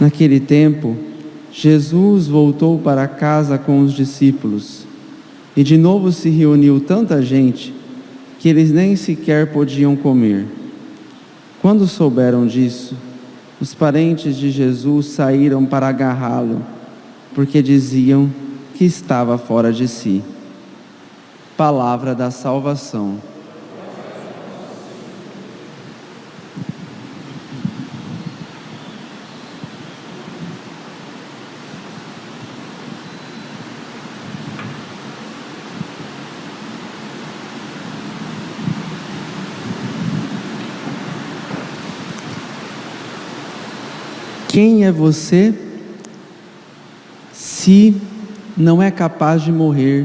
Naquele tempo, Jesus voltou para casa com os discípulos e de novo se reuniu tanta gente que eles nem sequer podiam comer. Quando souberam disso, os parentes de Jesus saíram para agarrá-lo porque diziam que estava fora de si. Palavra da salvação. Quem é você? se não é capaz de morrer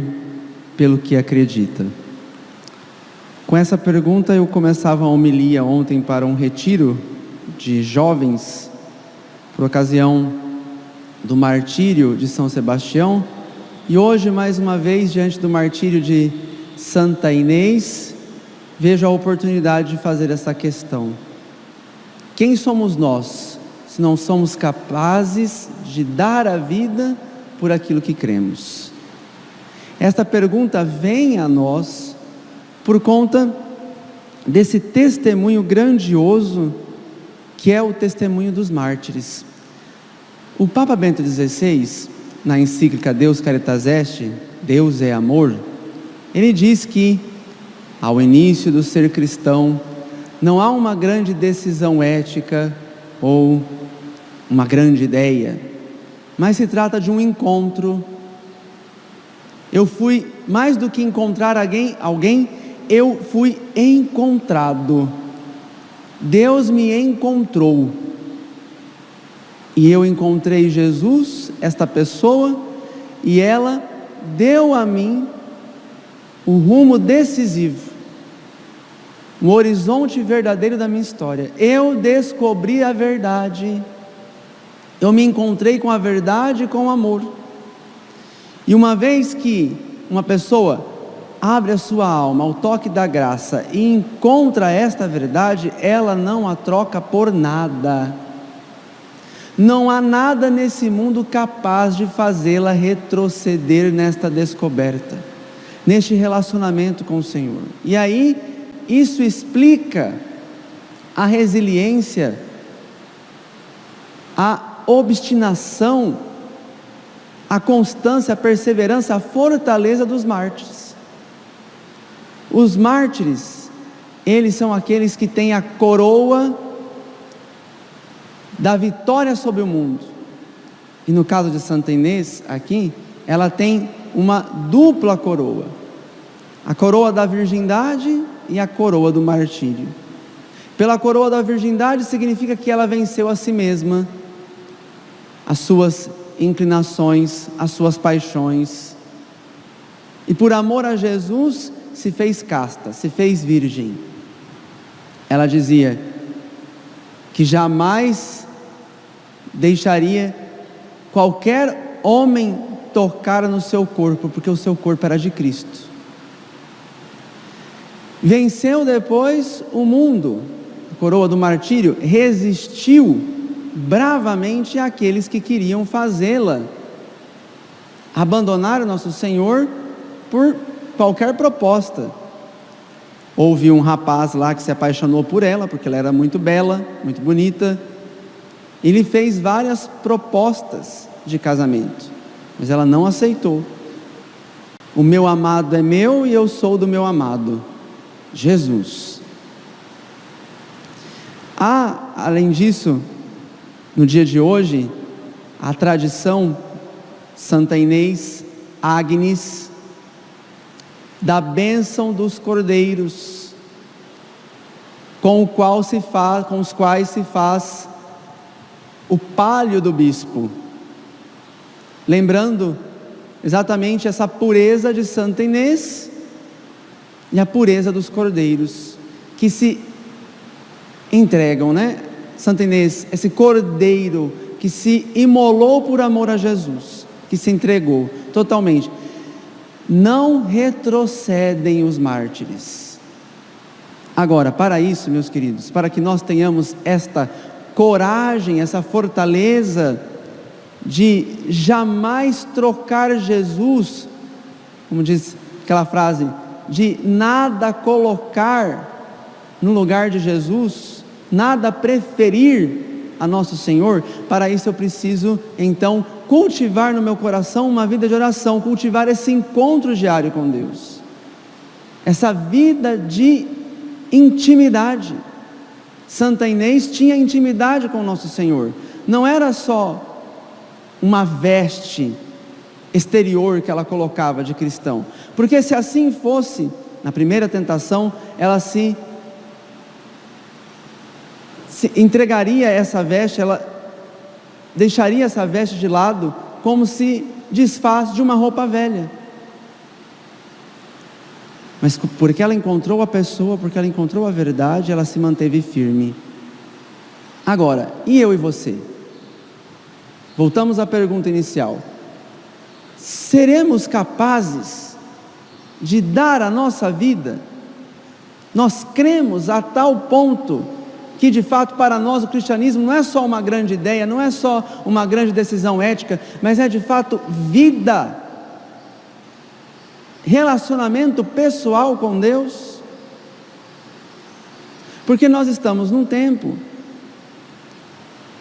pelo que acredita? Com essa pergunta eu começava a homilia ontem para um retiro de jovens por ocasião do martírio de São Sebastião e hoje mais uma vez diante do martírio de Santa Inês vejo a oportunidade de fazer essa questão. Quem somos nós se não somos capazes de dar a vida por aquilo que cremos? Esta pergunta vem a nós por conta desse testemunho grandioso que é o testemunho dos mártires. O Papa Bento XVI, na encíclica Deus Caritas Est, Deus é amor, ele diz que ao início do ser cristão não há uma grande decisão ética ou uma grande ideia, mas se trata de um encontro. Eu fui mais do que encontrar alguém, alguém, eu fui encontrado. Deus me encontrou. E eu encontrei Jesus, esta pessoa, e ela deu a mim o rumo decisivo, o horizonte verdadeiro da minha história. Eu descobri a verdade eu me encontrei com a verdade e com o amor. E uma vez que uma pessoa abre a sua alma ao toque da graça e encontra esta verdade, ela não a troca por nada. Não há nada nesse mundo capaz de fazê-la retroceder nesta descoberta, neste relacionamento com o Senhor. E aí, isso explica a resiliência, a obstinação, a constância, a perseverança, a fortaleza dos mártires. Os mártires, eles são aqueles que têm a coroa da vitória sobre o mundo. E no caso de Santa Inês, aqui, ela tem uma dupla coroa: a coroa da virgindade e a coroa do martírio. Pela coroa da virgindade significa que ela venceu a si mesma as suas inclinações, as suas paixões. E por amor a Jesus, se fez casta, se fez virgem. Ela dizia que jamais deixaria qualquer homem tocar no seu corpo, porque o seu corpo era de Cristo. Venceu depois o mundo, a coroa do martírio, resistiu bravamente aqueles que queriam fazê-la. Abandonaram nosso Senhor por qualquer proposta. Houve um rapaz lá que se apaixonou por ela, porque ela era muito bela, muito bonita. Ele fez várias propostas de casamento, mas ela não aceitou. O meu amado é meu e eu sou do meu amado, Jesus. Há, além disso, no dia de hoje, a tradição Santa Inês, Agnes, da bênção dos cordeiros, com o qual se faz, com os quais se faz o palio do bispo. Lembrando exatamente essa pureza de Santa Inês e a pureza dos cordeiros que se entregam, né? Santa Inês, esse cordeiro que se imolou por amor a Jesus, que se entregou totalmente. Não retrocedem os mártires. Agora, para isso, meus queridos, para que nós tenhamos esta coragem, essa fortaleza de jamais trocar Jesus, como diz aquela frase, de nada colocar no lugar de Jesus, nada preferir a nosso Senhor, para isso eu preciso então cultivar no meu coração uma vida de oração, cultivar esse encontro diário com Deus, essa vida de intimidade. Santa Inês tinha intimidade com nosso Senhor, não era só uma veste exterior que ela colocava de cristão, porque se assim fosse, na primeira tentação, ela se entregaria essa veste, ela deixaria essa veste de lado, como se desfaz de uma roupa velha. Mas porque ela encontrou a pessoa, porque ela encontrou a verdade, ela se manteve firme. Agora, e eu e você? Voltamos à pergunta inicial. Seremos capazes de dar a nossa vida? Nós cremos a tal ponto que de fato para nós o cristianismo não é só uma grande ideia, não é só uma grande decisão ética, mas é de fato vida, relacionamento pessoal com Deus. Porque nós estamos num tempo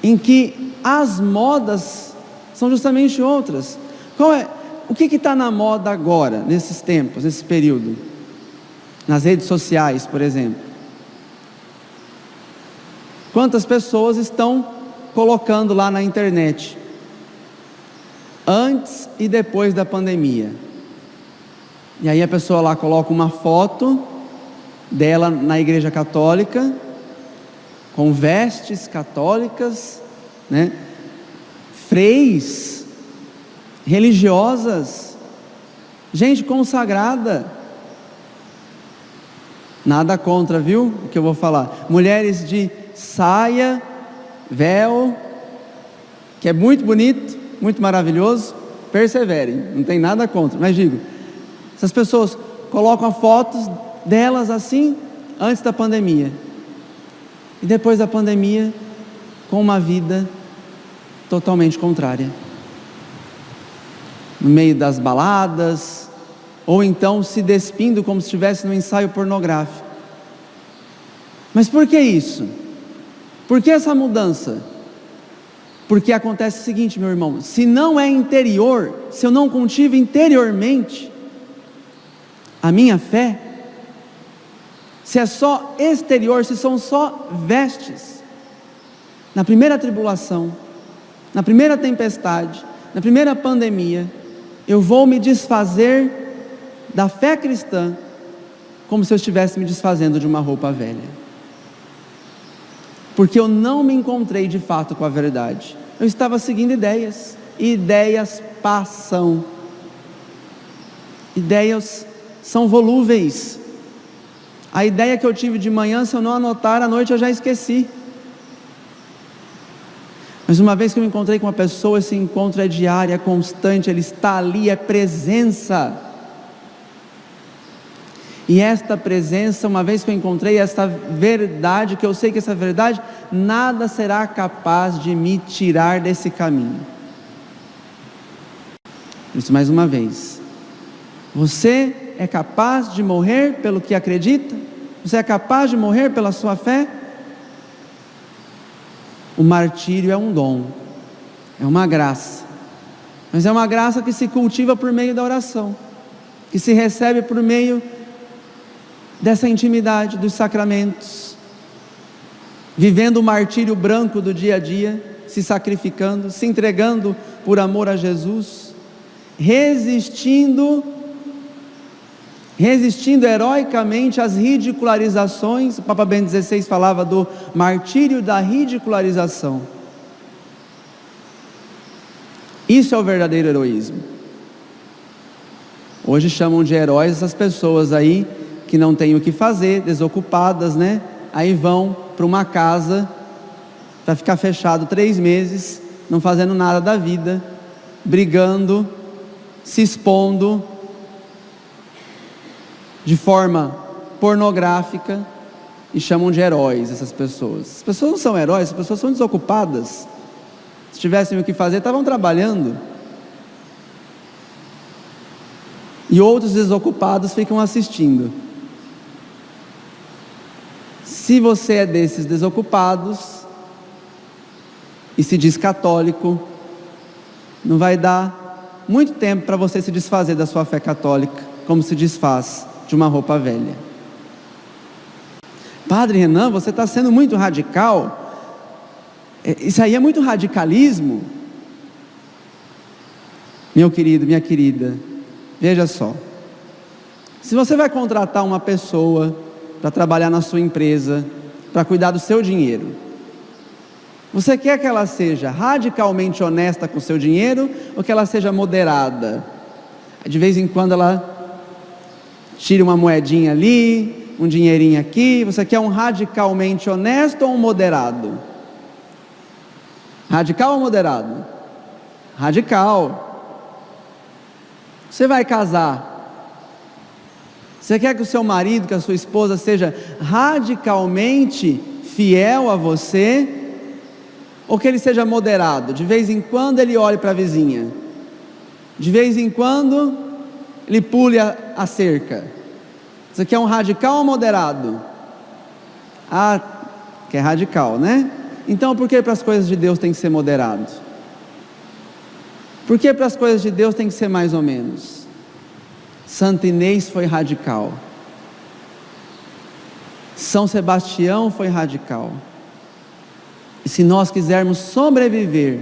em que as modas são justamente outras. Qual é? O que está na moda agora, nesses tempos, nesse período? Nas redes sociais, por exemplo. Quantas pessoas estão colocando lá na internet? Antes e depois da pandemia. E aí a pessoa lá coloca uma foto dela na igreja católica, com vestes católicas, né? Freis, religiosas, gente consagrada. Nada contra, viu? O que eu vou falar. Mulheres de saia, véu, que é muito bonito, muito maravilhoso, perseverem, não tem nada contra, mas digo, essas pessoas colocam fotos delas assim antes da pandemia, e depois da pandemia, com uma vida totalmente contrária. No meio das baladas, ou então se despindo como se estivesse no ensaio pornográfico. Mas por que isso? Por que essa mudança? Porque acontece o seguinte, meu irmão: se não é interior, se eu não cultivo interiormente a minha fé, se é só exterior, se são só vestes, na primeira tribulação, na primeira tempestade, na primeira pandemia, eu vou me desfazer da fé cristã como se eu estivesse me desfazendo de uma roupa velha porque eu não me encontrei de fato com a verdade. Eu estava seguindo ideias, e ideias passam. Ideias são volúveis. A ideia que eu tive de manhã, se eu não anotar à noite, eu já esqueci. Mas uma vez que eu me encontrei com uma pessoa, esse encontro é diário, é constante, ele está ali, é presença. E esta presença, uma vez que eu encontrei esta verdade, que eu sei que essa verdade, nada será capaz de me tirar desse caminho. Isso mais uma vez. Você é capaz de morrer pelo que acredita? Você é capaz de morrer pela sua fé? O martírio é um dom, é uma graça, mas é uma graça que se cultiva por meio da oração, que se recebe por meio dessa intimidade dos sacramentos, vivendo o martírio branco do dia a dia, se sacrificando, se entregando por amor a Jesus, resistindo resistindo heroicamente às ridicularizações. O Papa Bento XVI falava do martírio da ridicularização. Isso é o verdadeiro heroísmo. Hoje chamam de heróis essas pessoas aí que não têm o que fazer, desocupadas, né? Aí vão para uma casa para ficar fechado três meses, não fazendo nada da vida, brigando, se expondo de forma pornográfica e chamam de heróis essas pessoas. As pessoas não são heróis, as pessoas são desocupadas. Se tivessem o que fazer, estavam trabalhando. E outros desocupados ficam assistindo. Se você é desses desocupados, e se diz católico, não vai dar muito tempo para você se desfazer da sua fé católica, como se desfaz de uma roupa velha. Padre Renan, você está sendo muito radical. É, isso aí é muito radicalismo. Meu querido, minha querida, veja só. Se você vai contratar uma pessoa para trabalhar na sua empresa, para cuidar do seu dinheiro, você quer que ela seja radicalmente honesta com o seu dinheiro ou que ela seja moderada? De vez em quando ela tira uma moedinha ali, um dinheirinho aqui. Você quer um radicalmente honesto ou um moderado? Radical ou moderado? Radical. Você vai casar. Você quer que o seu marido, que a sua esposa seja radicalmente fiel a você? Ou que ele seja moderado, de vez em quando ele olhe para a vizinha, de vez em quando ele pule a, a cerca. Isso aqui é um radical ou moderado? Ah, que é radical, né? Então por que para as coisas de Deus tem que ser moderado? Por que para as coisas de Deus tem que ser mais ou menos? Santo Inês foi radical. São Sebastião foi radical. E se nós quisermos sobreviver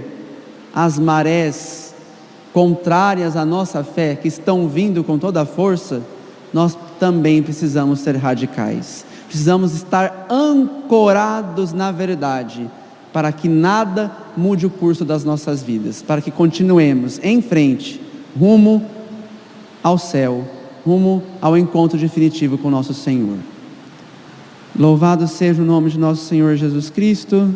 às marés contrárias à nossa fé, que estão vindo com toda a força, nós também precisamos ser radicais. Precisamos estar ancorados na verdade, para que nada mude o curso das nossas vidas, para que continuemos em frente, rumo ao céu, rumo ao encontro definitivo com nosso Senhor. Louvado seja o nome de nosso Senhor Jesus Cristo.